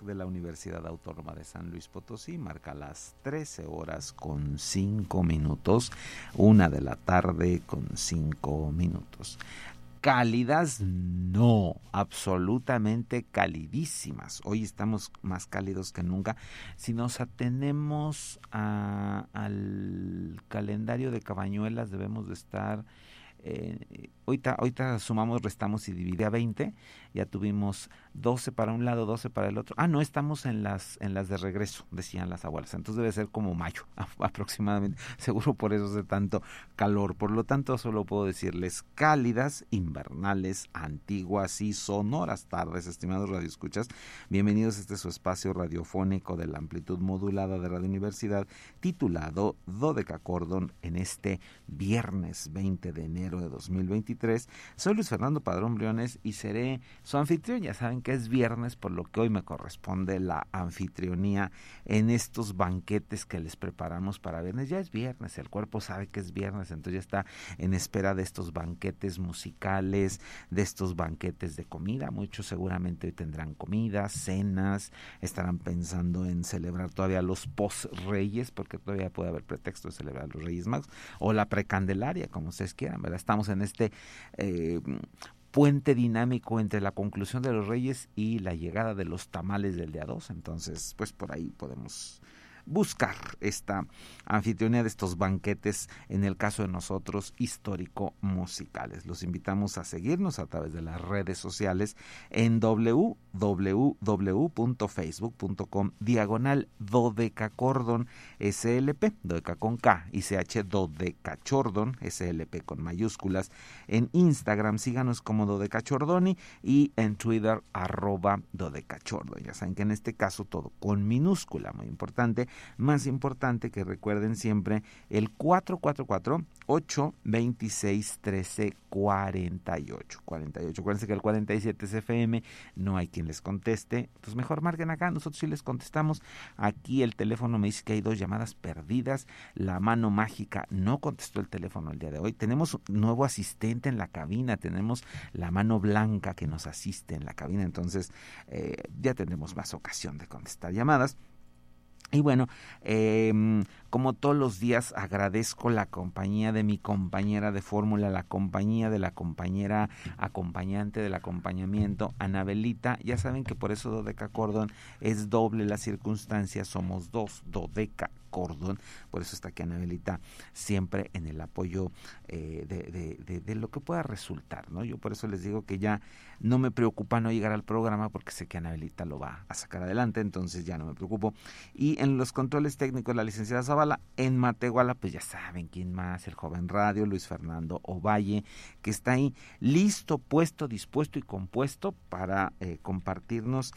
De la Universidad Autónoma de San Luis Potosí marca las 13 horas con 5 minutos, una de la tarde con 5 minutos. Cálidas, no, absolutamente calidísimas. Hoy estamos más cálidos que nunca. Si nos atenemos al calendario de Cabañuelas, debemos de estar eh, ahorita, ahorita sumamos, restamos y divide a 20, ya tuvimos 12 para un lado, 12 para el otro. Ah, no, estamos en las, en las de regreso, decían las abuelas. Entonces debe ser como mayo aproximadamente. Seguro por eso hace tanto calor. Por lo tanto, solo puedo decirles cálidas, invernales, antiguas y sonoras tardes, estimados radioescuchas. Bienvenidos a este su espacio radiofónico de la amplitud modulada de Radio Universidad, titulado Dodeca Cordon en este viernes 20 de enero de 2023. Soy Luis Fernando Padrón Briones y seré su anfitrión. Ya saben que es viernes, por lo que hoy me corresponde la anfitrionía en estos banquetes que les preparamos para viernes. Ya es viernes, el cuerpo sabe que es viernes, entonces ya está en espera de estos banquetes musicales, de estos banquetes de comida. Muchos seguramente hoy tendrán comida, cenas, estarán pensando en celebrar todavía los post-reyes, porque todavía puede haber pretexto de celebrar los Reyes Magos, o la precandelaria, como ustedes quieran, ¿verdad? Estamos en este eh, puente dinámico entre la conclusión de los Reyes y la llegada de los tamales del día 2, entonces, pues por ahí podemos buscar esta anfitrionía de estos banquetes, en el caso de nosotros, histórico-musicales. Los invitamos a seguirnos a través de las redes sociales en www.facebook.com diagonal dodecacordon slp, dodeca con K y ch dodecachordon slp con mayúsculas. En Instagram síganos como dodecachordoni y en Twitter arroba dodecachordon. Ya saben que en este caso todo con minúscula, muy importante más importante que recuerden siempre el 444 826 13 48 48 acuérdense que el 47 es FM no hay quien les conteste. Pues mejor marquen acá nosotros sí les contestamos. Aquí el teléfono me dice que hay dos llamadas perdidas. La mano mágica no contestó el teléfono el día de hoy. Tenemos nuevo asistente en la cabina tenemos la mano blanca que nos asiste en la cabina. Entonces eh, ya tendremos más ocasión de contestar llamadas y bueno, eh, como todos los días agradezco la compañía de mi compañera de fórmula, la compañía de la compañera acompañante del acompañamiento, Anabelita. Ya saben que por eso Dodeca Cordón es doble la circunstancia, somos dos, Dodeca Cordón. Por eso está aquí Anabelita siempre en el apoyo eh, de, lo que pueda resultar. ¿no? Yo por eso les digo que ya no me preocupa no llegar al programa porque sé que Anabelita lo va a sacar adelante, entonces ya no me preocupo. Y en los controles técnicos, la licenciada Zavala, en Matehuala, pues ya saben quién más, el joven radio, Luis Fernando Ovalle, que está ahí listo, puesto, dispuesto y compuesto para eh, compartirnos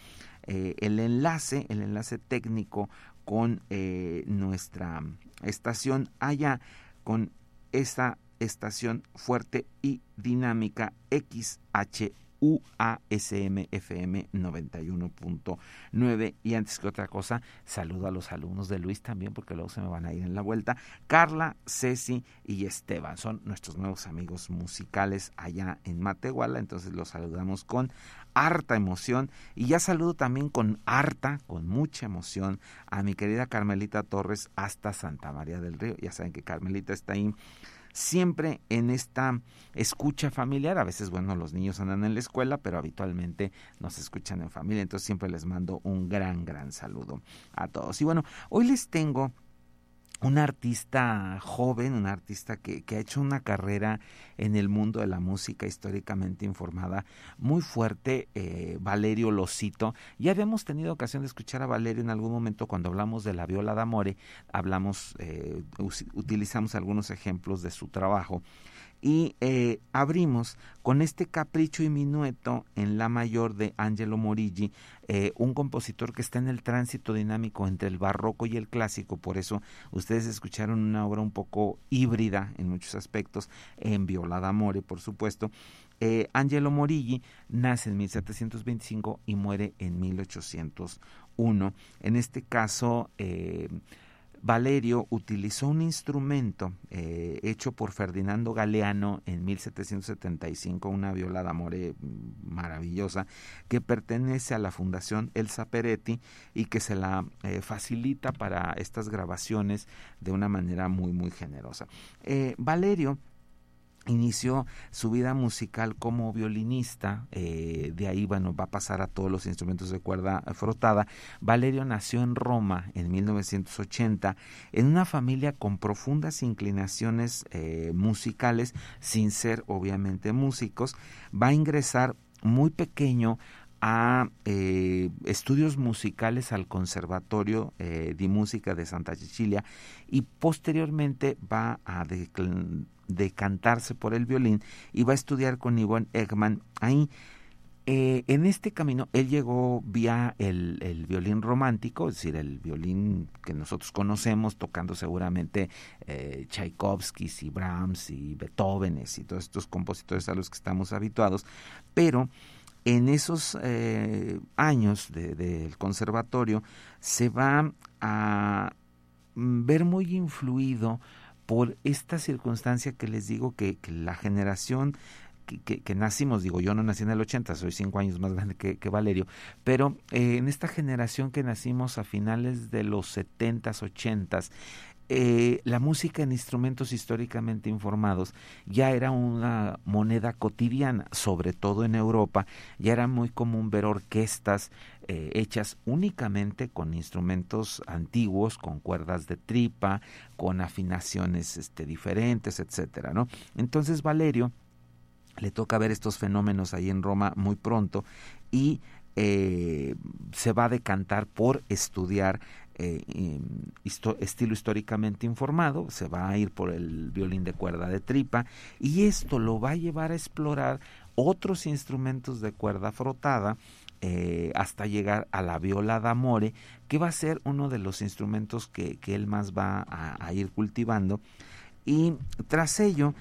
eh, el enlace, el enlace técnico con eh, nuestra estación allá, con esta estación fuerte y dinámica XH UASM FM 91.9. Y antes que otra cosa, saludo a los alumnos de Luis también, porque luego se me van a ir en la vuelta. Carla, Ceci y Esteban son nuestros nuevos amigos musicales allá en Matehuala. Entonces los saludamos con harta emoción. Y ya saludo también con harta, con mucha emoción, a mi querida Carmelita Torres hasta Santa María del Río. Ya saben que Carmelita está ahí siempre en esta escucha familiar. A veces, bueno, los niños andan en la escuela, pero habitualmente nos escuchan en familia. Entonces siempre les mando un gran, gran saludo a todos. Y bueno, hoy les tengo un artista joven, un artista que, que, ha hecho una carrera en el mundo de la música históricamente informada muy fuerte, eh, Valerio Losito. Ya habíamos tenido ocasión de escuchar a Valerio en algún momento cuando hablamos de la viola d'amore, hablamos, eh, utilizamos algunos ejemplos de su trabajo y eh, abrimos con este capricho y minueto en la mayor de Angelo Morigi, eh, un compositor que está en el tránsito dinámico entre el barroco y el clásico, por eso ustedes escucharon una obra un poco híbrida en muchos aspectos, en Violada Amore, por supuesto. Eh, Angelo Morigi nace en 1725 y muere en 1801. En este caso, eh, Valerio utilizó un instrumento eh, hecho por Ferdinando Galeano en 1775, una viola d'amore maravillosa, que pertenece a la Fundación Elsa Peretti y que se la eh, facilita para estas grabaciones de una manera muy, muy generosa. Eh, Valerio inició su vida musical como violinista, eh, de ahí bueno, va a pasar a todos los instrumentos de cuerda frotada. Valerio nació en Roma en 1980 en una familia con profundas inclinaciones eh, musicales, sin ser obviamente músicos. Va a ingresar muy pequeño a eh, estudios musicales al Conservatorio eh, de Música de Santa Cecilia y posteriormente va a decantarse por el violín y va a estudiar con Ivonne Eggman ahí. eh, en este camino él llegó vía el, violín romántico, es decir, el violín que nosotros conocemos, tocando seguramente eh, Tchaikovsky y Brahms y Beethoven y todos estos compositores a los que estamos habituados, pero en esos eh, años del conservatorio se va a ver muy influido por esta circunstancia que les digo que la generación que, nacimos, digo, yo no nací en el 80, soy cinco años más grande que, Valerio, pero eh, en esta generación que nacimos a finales de los 70s, 80s, eh, la música en instrumentos históricamente informados ya era una moneda cotidiana, sobre todo en Europa, ya era muy común ver orquestas eh, hechas únicamente con instrumentos antiguos, con cuerdas de tripa, con afinaciones este, diferentes, etcétera, ¿no? Entonces Valerio le toca ver estos fenómenos ahí en Roma muy pronto y eh, se va a decantar por estudiar eh, estilo históricamente informado, se va a ir por el violín de cuerda de tripa y esto lo va a llevar a explorar otros instrumentos de cuerda frotada eh, hasta llegar a la viola d'amore, que va a ser uno de los instrumentos que, él más va a ir cultivando. Y tras ello,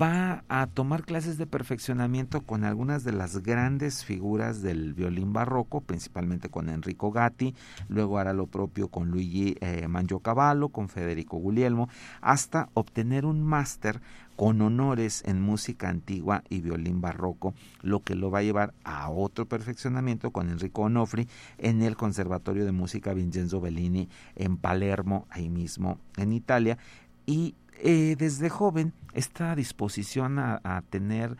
va a tomar clases de perfeccionamiento con algunas de las grandes figuras del violín barroco, principalmente con Enrico Gatti, luego hará lo propio con Luigi eh, con Federico Guglielmo, hasta obtener un máster con honores en música antigua y violín barroco, lo que lo va a llevar a otro perfeccionamiento con Enrico Onofri en el Conservatorio de Música Vincenzo Bellini en Palermo, ahí mismo en Italia, y eh, desde joven esta disposición a, tener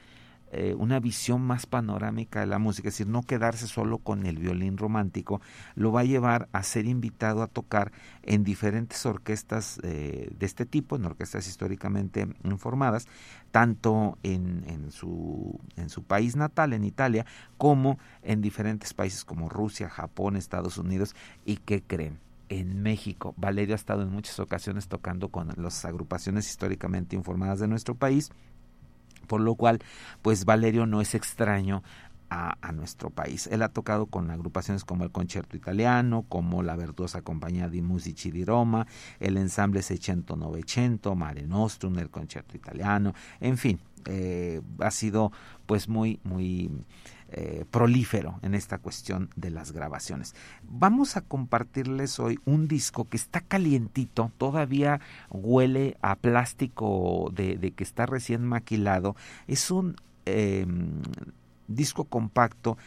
eh, una visión más panorámica de la música, es decir, no quedarse solo con el violín romántico, lo va a llevar a ser invitado a tocar en diferentes orquestas eh, de este tipo, en orquestas históricamente informadas, tanto en, su, en su país natal, en Italia, como en diferentes países como Rusia, Japón, Estados Unidos, y qué creen en México. Valerio ha estado en muchas ocasiones tocando con las agrupaciones históricamente informadas de nuestro país, por lo cual, pues Valerio no es extraño a, nuestro país. Él ha tocado con agrupaciones como el Concerto Italiano, como la virtuosa Compañía di Musici di Roma, el ensamble Seicento Novecento, Mare Nostrum, el Concerto Italiano, en fin, eh, ha sido pues muy, muy eh, prolífero en esta cuestión de las grabaciones. Vamos a compartirles hoy un disco que está calientito, todavía huele a plástico de, que está recién maquilado. Es un em, disco compacto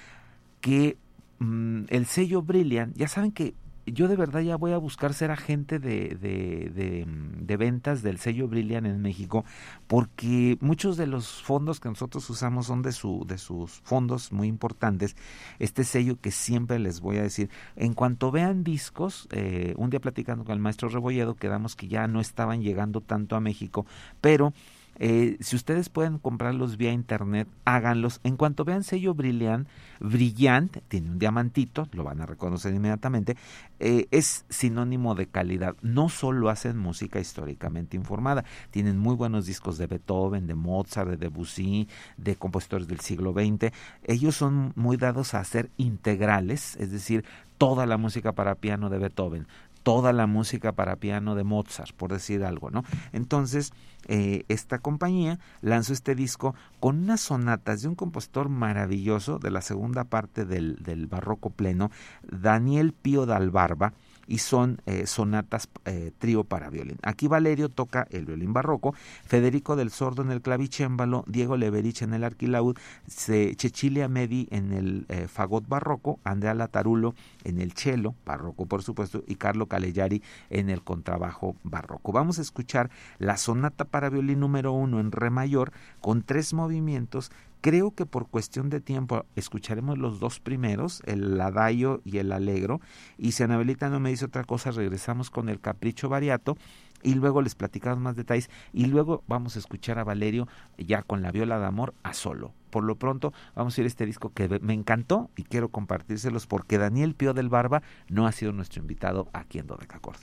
que mm, el sello Brilliant, ya saben que yo de verdad ya voy a buscar ser agente de, de, de, ventas del sello Brilliant en México, porque muchos de los fondos que nosotros usamos son de, su, de sus fondos muy importantes. Este sello que siempre les voy a decir, en cuanto vean discos, eh, un día platicando con el maestro Rebolledo, quedamos que ya no estaban llegando tanto a México, pero eh, si ustedes pueden comprarlos vía internet, háganlos. En cuanto vean sello Brilliant, Brillant, tiene un diamantito, lo van a reconocer inmediatamente, eh, es sinónimo de calidad. No solo hacen música históricamente informada, tienen muy buenos discos de Beethoven, de Mozart, de Debussy, de compositores del siglo XX. Ellos son muy dados a hacer integrales, es decir, toda la música para piano de Beethoven, toda la música para piano de Mozart, por decir algo, ¿no? Entonces, eh, esta compañía lanzó este disco con unas sonatas de un compositor maravilloso de la segunda parte del, del barroco pleno, Daniel Pío Dalbarba, y son eh, sonatas eh, trío para violín. Aquí Valerio toca el violín barroco, Federico del Sordo en el clavicémbalo, Diego Leverich en el arquilaud, Cecilia Medi en el eh, fagot barroco, Andrea Latarulo en el cello barroco por supuesto y Carlo Calellari en el contrabajo barroco. Vamos a escuchar la sonata para violín número uno en re mayor con tres movimientos Creo que por cuestión de tiempo escucharemos los dos primeros, el Ladaio y el Alegro, y si Anabelita no me dice otra cosa, regresamos con el Capricho Variato y luego les platicamos más detalles y luego vamos a escuchar a Valerio ya con la viola de amor a solo. Por lo pronto vamos a ir a este disco que me encantó y quiero compartírselos porque Daniel Pío del Barba no ha sido nuestro invitado aquí en Dodecacord.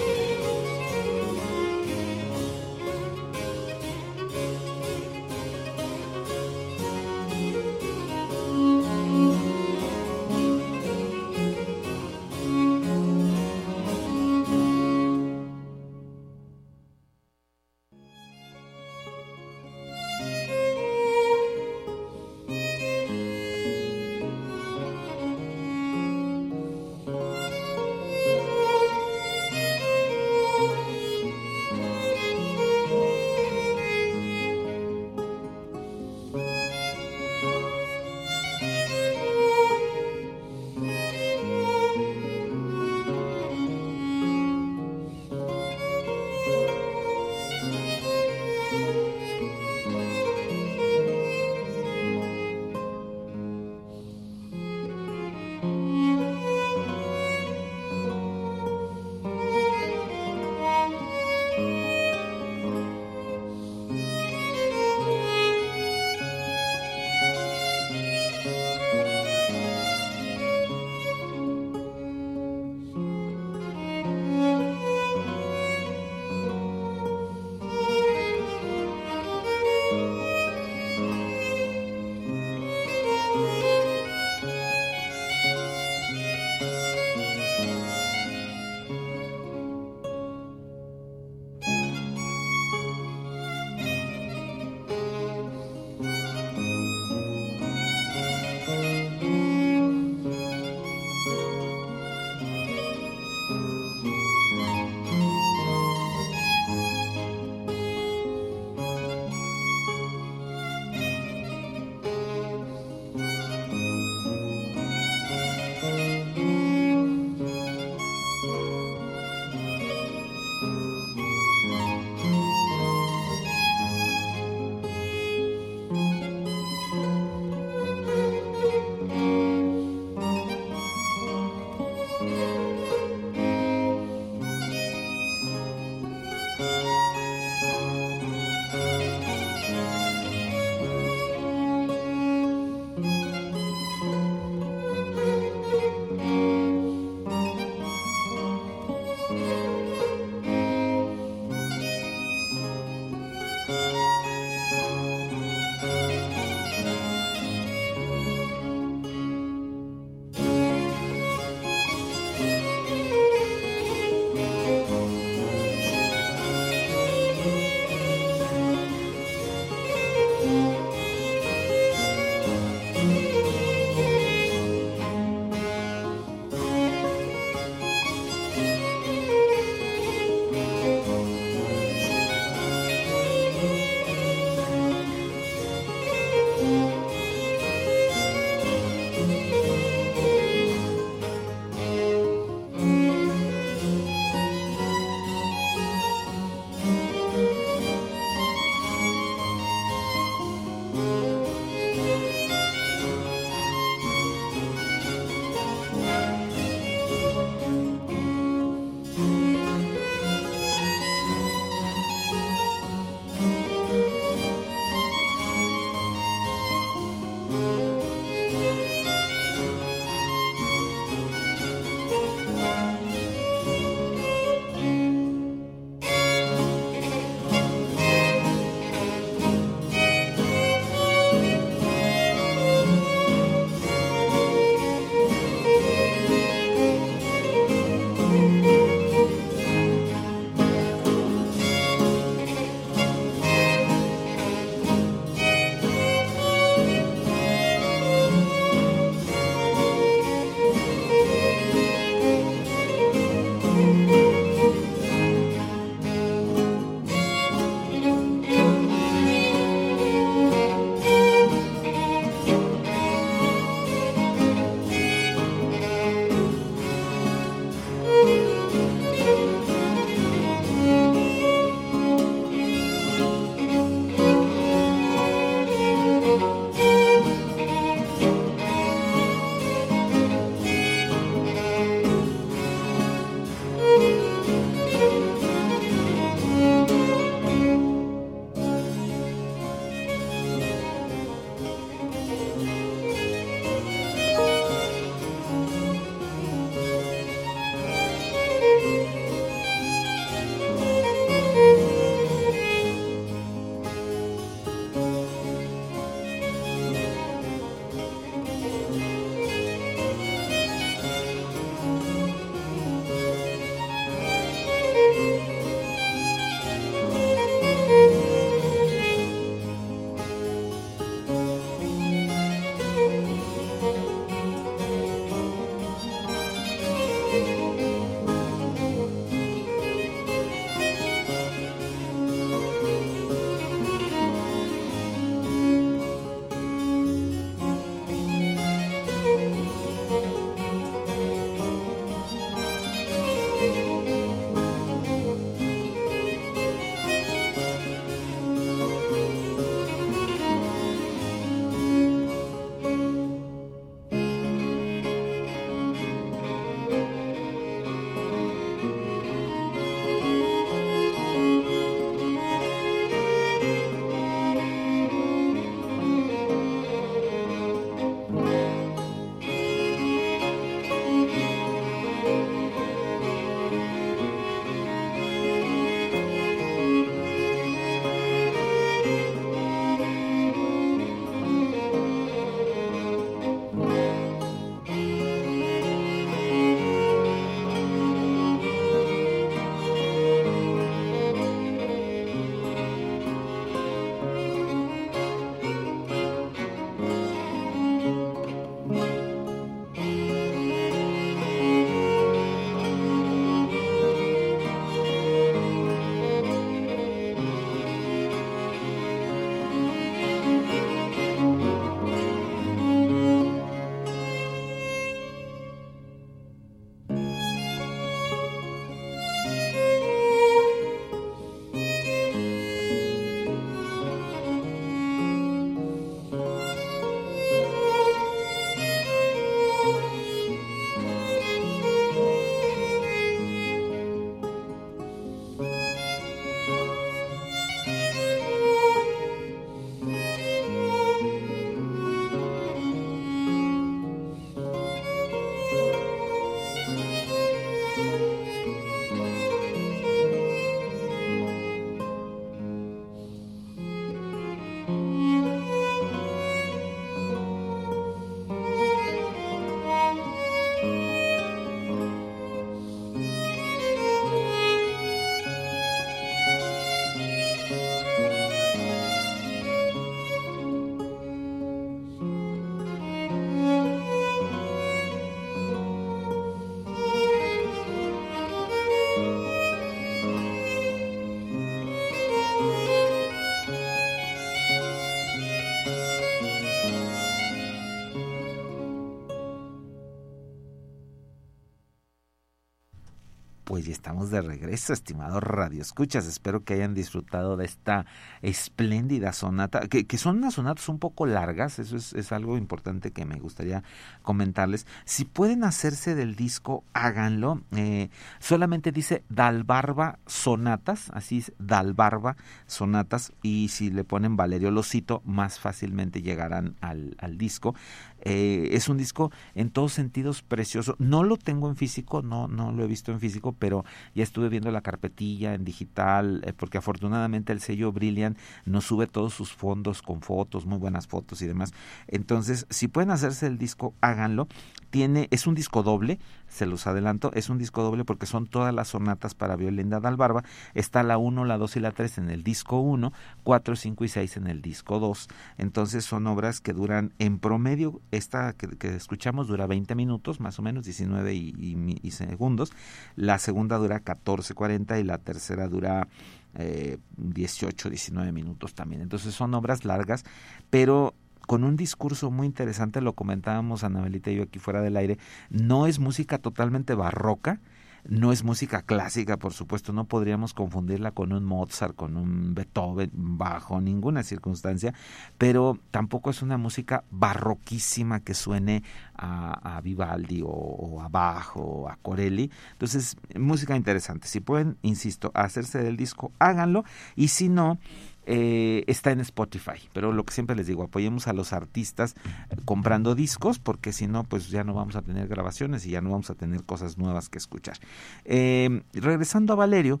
Pues ya estamos de regreso, estimado Radio Escuchas. Espero que hayan disfrutado de esta espléndida sonata, que, son unas sonatas un poco largas, eso es, es, algo importante que me gustaría comentarles. Si pueden hacerse del disco, háganlo. Eh, solamente dice Dalbarba Sonatas, así es, Dalbarba Sonatas, y si le ponen Valerio Losito, más fácilmente llegarán al disco. Eh, es un disco en todos sentidos precioso. No lo tengo en físico, no, no lo he visto en físico, pero ya estuve viendo la carpetilla en digital, eh, porque afortunadamente el sello Brilliant nos sube todos sus fondos con fotos, muy buenas fotos y demás. Entonces, si pueden hacerse el disco, háganlo. Tiene, es un disco doble, se los adelanto, es un disco doble porque son todas las sonatas para violín de Adalbarba. Está la 1, la 2 y la 3 en el disco 1, 4, 5 y 6 en el disco 2. Entonces son obras que duran en promedio esta que, escuchamos dura 20 minutos, más o menos, 19 y, segundos. La segunda dura 14, 40 y la tercera dura eh, 18, 19 minutos también. Entonces son obras largas, pero con un discurso muy interesante, lo comentábamos Anabelita y yo aquí fuera del aire, no es música totalmente barroca, no es música clásica, por supuesto, no podríamos confundirla con un Mozart, con un Beethoven, bajo ninguna circunstancia, pero tampoco es una música barroquísima que suene a, Vivaldi o, a Bach o a Corelli. Entonces, música interesante. Si pueden, insisto, hacerse del disco, háganlo, y si no, eh, está en Spotify. Pero lo que siempre les digo, apoyemos a los artistas eh, comprando discos, porque si no, pues ya no vamos a tener grabaciones y ya no vamos a tener cosas nuevas que escuchar. Eh, regresando a Valerio,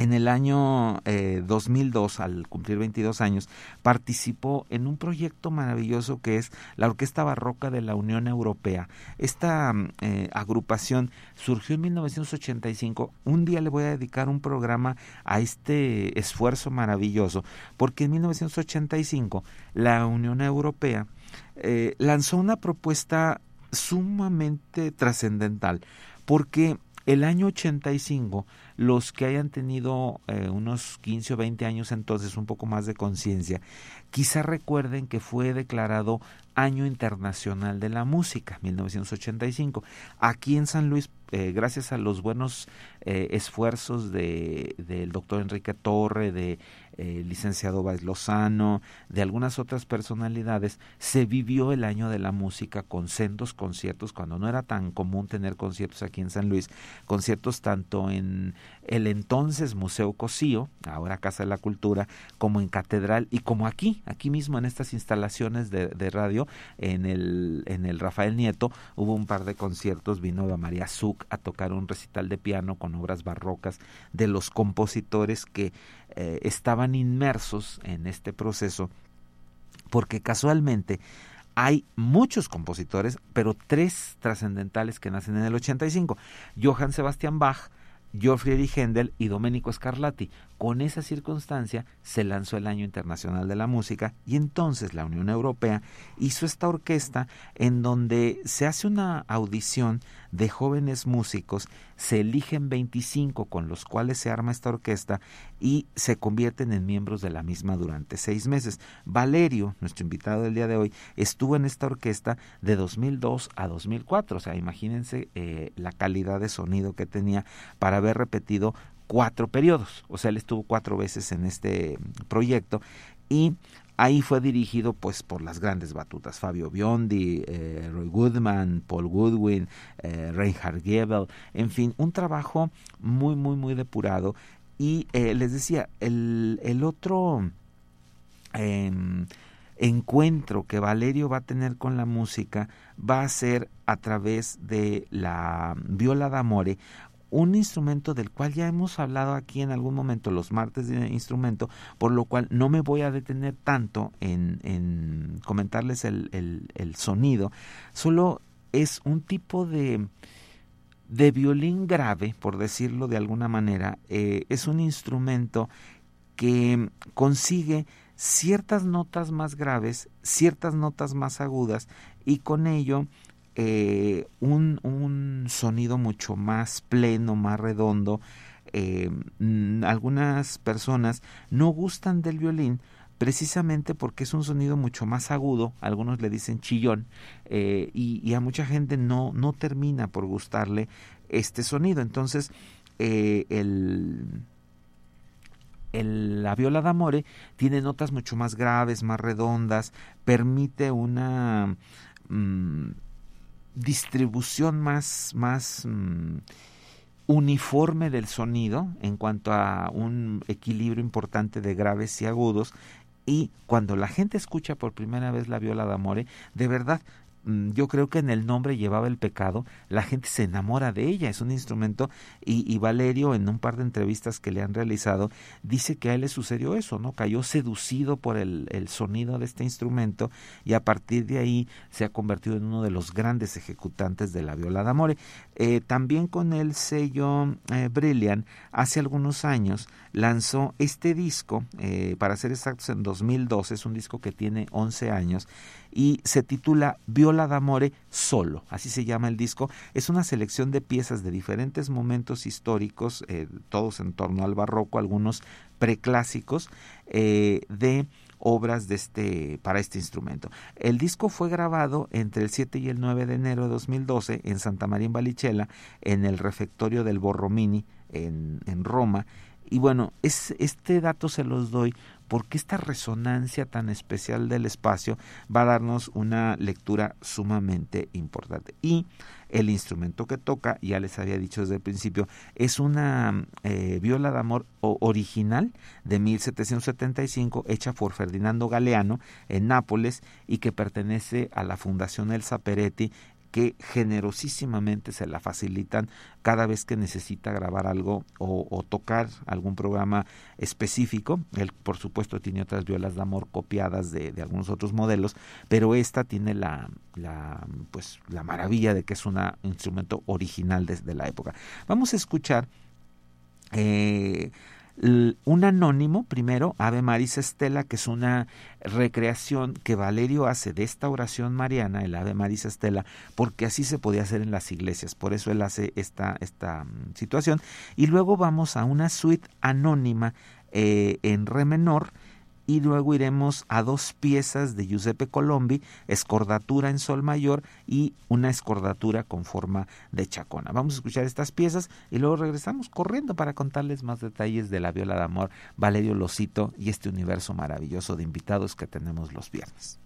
en el año 2002, eh, al cumplir 22 años, participó en un proyecto maravilloso que es la Orquesta Barroca de la Unión Europea. Esta eh, agrupación surgió en 1985. Un día le voy a dedicar un programa a este esfuerzo maravilloso, porque en 1985 la Unión Europea eh, lanzó una propuesta sumamente trascendental, porque el año 85 los que hayan tenido eh, unos 15 o 20 años entonces, un poco más de conciencia, quizá recuerden que fue declarado Año Internacional de la Música, 1985. Aquí en San Luis, eh, gracias a los buenos eh, esfuerzos de, del doctor Enrique Torre, de licenciado Báez Lozano, de algunas otras personalidades, se vivió el año de la música con sendos conciertos, cuando no era tan común tener conciertos aquí en San Luis, conciertos tanto en el entonces Museo Cosío, ahora Casa de la Cultura, como en Catedral y como aquí, aquí mismo en estas instalaciones de, radio, en el, en el Rafael Nieto, hubo un par de conciertos, vino a María Zuc a tocar un recital de piano con obras barrocas de los compositores que eh, estaban inmersos en este proceso porque casualmente hay muchos compositores, pero tres trascendentales que nacen en el 85. Johann Sebastian Bach, Geoffrey Händel y Domenico Scarlatti. Con esa circunstancia se lanzó el Año Internacional de la Música y entonces la Unión Europea hizo esta orquesta en donde se hace una audición de jóvenes músicos, se eligen 25 con los cuales se arma esta orquesta y se convierten en miembros de la misma durante seis meses. Valerio, nuestro invitado del día de hoy, estuvo en esta orquesta de 2002 a 2004, o sea, imagínense eh, la calidad de sonido que tenía para haber repetido cuatro periodos, o sea, él estuvo cuatro veces en este proyecto y Ahí fue dirigido pues por las grandes batutas, Fabio Biondi, eh, Roy Goodman, Paul Goodwin, eh, Reinhard Gebel, en fin, un trabajo muy, muy, muy depurado. Y eh, les decía, el, el otro em, encuentro que Valerio va a tener con la música va a ser a través de la viola d'amore, un instrumento del cual ya hemos hablado aquí en algún momento, los martes de instrumento, por lo cual no me voy a detener tanto en, comentarles el, sonido, solo es un tipo de, de violín grave, por decirlo de alguna manera, eh, es un instrumento que consigue ciertas notas más graves, ciertas notas más agudas y con ello eh, un, sonido mucho más pleno, más redondo. Eh, algunas personas no gustan del violín precisamente porque es un sonido mucho más agudo, algunos le dicen chillón, eh, y, a mucha gente no, no termina por gustarle este sonido. Entonces, eh, el, la viola d'amore tiene notas mucho más graves, más redondas, permite una mm, distribución más, más mm, uniforme del sonido en cuanto a un equilibrio importante de graves y agudos. Y cuando la gente escucha por primera vez la viola d'amore, de verdad yo creo que en el nombre llevaba el pecado, la gente se enamora de ella, es un instrumento y, Valerio en un par de entrevistas que le han realizado dice que a él le sucedió eso, ¿no? Cayó seducido por el, sonido de este instrumento y a partir de ahí se ha convertido en uno de los grandes ejecutantes de la viola d'amore. Eh, también con el sello eh, Brilliant, hace algunos años lanzó este disco, eh, para ser exactos en 2012, es un disco que tiene 11 años, y se titula Viola d'Amore Solo, así se llama el disco. Es una selección de piezas de diferentes momentos históricos, eh, todos en torno al barroco, algunos preclásicos, eh, de obras de este, para este instrumento. El disco fue grabado entre el 7 y el 9 de enero de 2012 en Santa María en Balichela, en el refectorio del Borromini en, en Roma. Y bueno, es, este dato se los doy porque esta resonancia tan especial del espacio va a darnos una lectura sumamente importante. Y el instrumento que toca, ya les había dicho desde el principio, es una eh, viola de amor original de 1775 hecha por Ferdinando Galeano en Nápoles y que pertenece a la Fundación Elsa Peretti que generosísimamente se la facilitan cada vez que necesita grabar algo o, tocar algún programa específico. Él, por supuesto, tiene otras violas de amor copiadas de, algunos otros modelos, pero esta tiene la, la, pues, la maravilla de que es un instrumento original desde la época. Vamos a escuchar eh, un anónimo, primero, Ave Maris Estela, que es una recreación que Valerio hace de esta oración mariana, el Ave Maris Estela, porque así se podía hacer en las iglesias, por eso él hace esta, esta mm, situación. Y luego vamos a una suite anónima eh, en re menor, y luego iremos a dos piezas de Giuseppe Colombi, escordatura en sol mayor y una escordatura con forma de chacona. Vamos a escuchar estas piezas y luego regresamos corriendo para contarles más detalles de la viola de amor, Valerio Losito y este universo maravilloso de invitados que tenemos los viernes.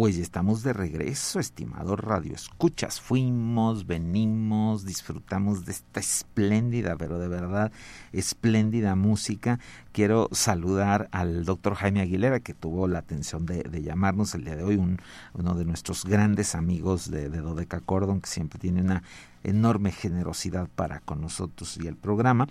Pues estamos de regreso, estimado Radio Escuchas. Fuimos, venimos, disfrutamos de esta espléndida, pero de verdad espléndida música. Quiero saludar al doctor Jaime Aguilera, que tuvo la atención de, llamarnos el día de hoy, uno de nuestros grandes amigos de, de Dodeca Cordon, que siempre tiene una enorme generosidad para con nosotros y el programa.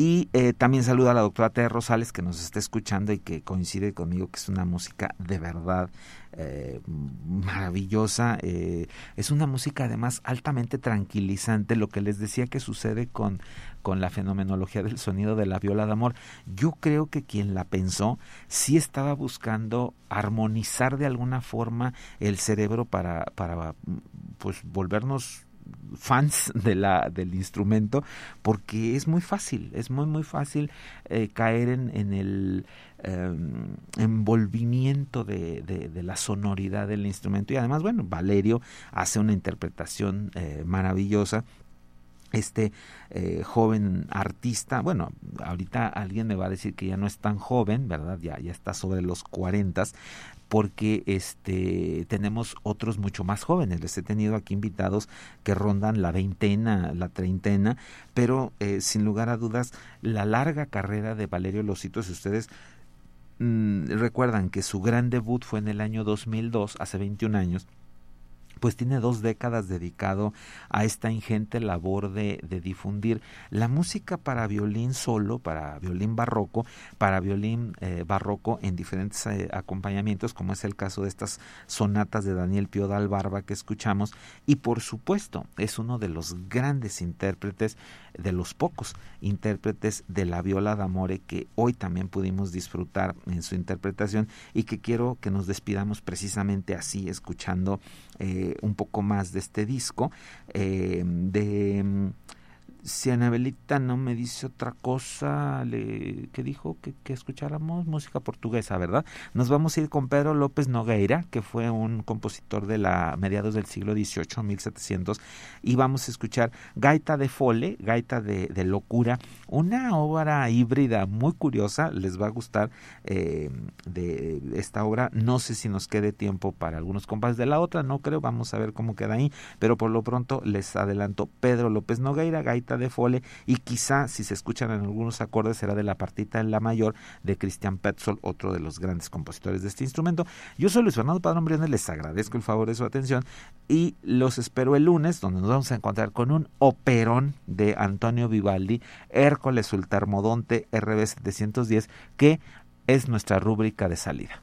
Y eh, también saluda a la doctora Tere Rosales que nos está escuchando y que coincide conmigo que es una música de verdad eh, maravillosa. Eh, es una música además altamente tranquilizante, lo que les decía que sucede con, con la fenomenología del sonido de la viola de amor. Yo creo que quien la pensó sí estaba buscando armonizar de alguna forma el cerebro para, para pues volvernos fans de la, del instrumento porque es muy fácil, es muy muy fácil eh, caer en, en el em, envolvimiento de, de, la sonoridad del instrumento y además bueno, Valerio hace una interpretación eh, maravillosa este eh, joven artista, bueno, ahorita alguien me va a decir que ya no es tan joven, ¿verdad? Ya, ya está sobre los cuarentas, porque este tenemos otros mucho más jóvenes. Les he tenido aquí invitados que rondan la veintena, la treintena, pero eh, sin lugar a dudas, la larga carrera de Valerio Losito, si ustedes mm, recuerdan que su gran debut fue en el año 2002, hace 21 años, pues tiene dos décadas dedicado a esta ingente labor de, difundir la música para violín solo, para violín barroco, para violín eh, barroco en diferentes eh, acompañamientos, como es el caso de estas sonatas de Daniel Pío Barba que escuchamos, y por supuesto es uno de los grandes intérpretes, de los pocos intérpretes de la viola d'amore que hoy también pudimos disfrutar en su interpretación y que quiero que nos despidamos precisamente así, escuchando eh, un poco más de este disco, eh, de si Anabelita no me dice otra cosa, le, que dijo que, escucháramos música portuguesa, ¿verdad? Nos vamos a ir con Pedro López Nogueira, que fue un compositor de la mediados del siglo XVIII, 1700, y vamos a escuchar Gaita de Fole, Gaita de, de Locura, una obra híbrida muy curiosa, les va a gustar eh, de esta obra, no sé si nos quede tiempo para algunos compases de la otra, no creo, vamos a ver cómo queda ahí, pero por lo pronto les adelanto Pedro López Nogueira, Gaita de Fole y quizá si se escuchan en algunos acordes será de la partita en la mayor de Christian Petzold, otro de los grandes compositores de este instrumento. Yo soy Luis Fernando Padrón Briones, les agradezco el favor de su atención y los espero el lunes donde nos vamos a encontrar con un operón de Antonio Vivaldi, Hércules Ultermodonte RB 710 que es nuestra rúbrica de salida.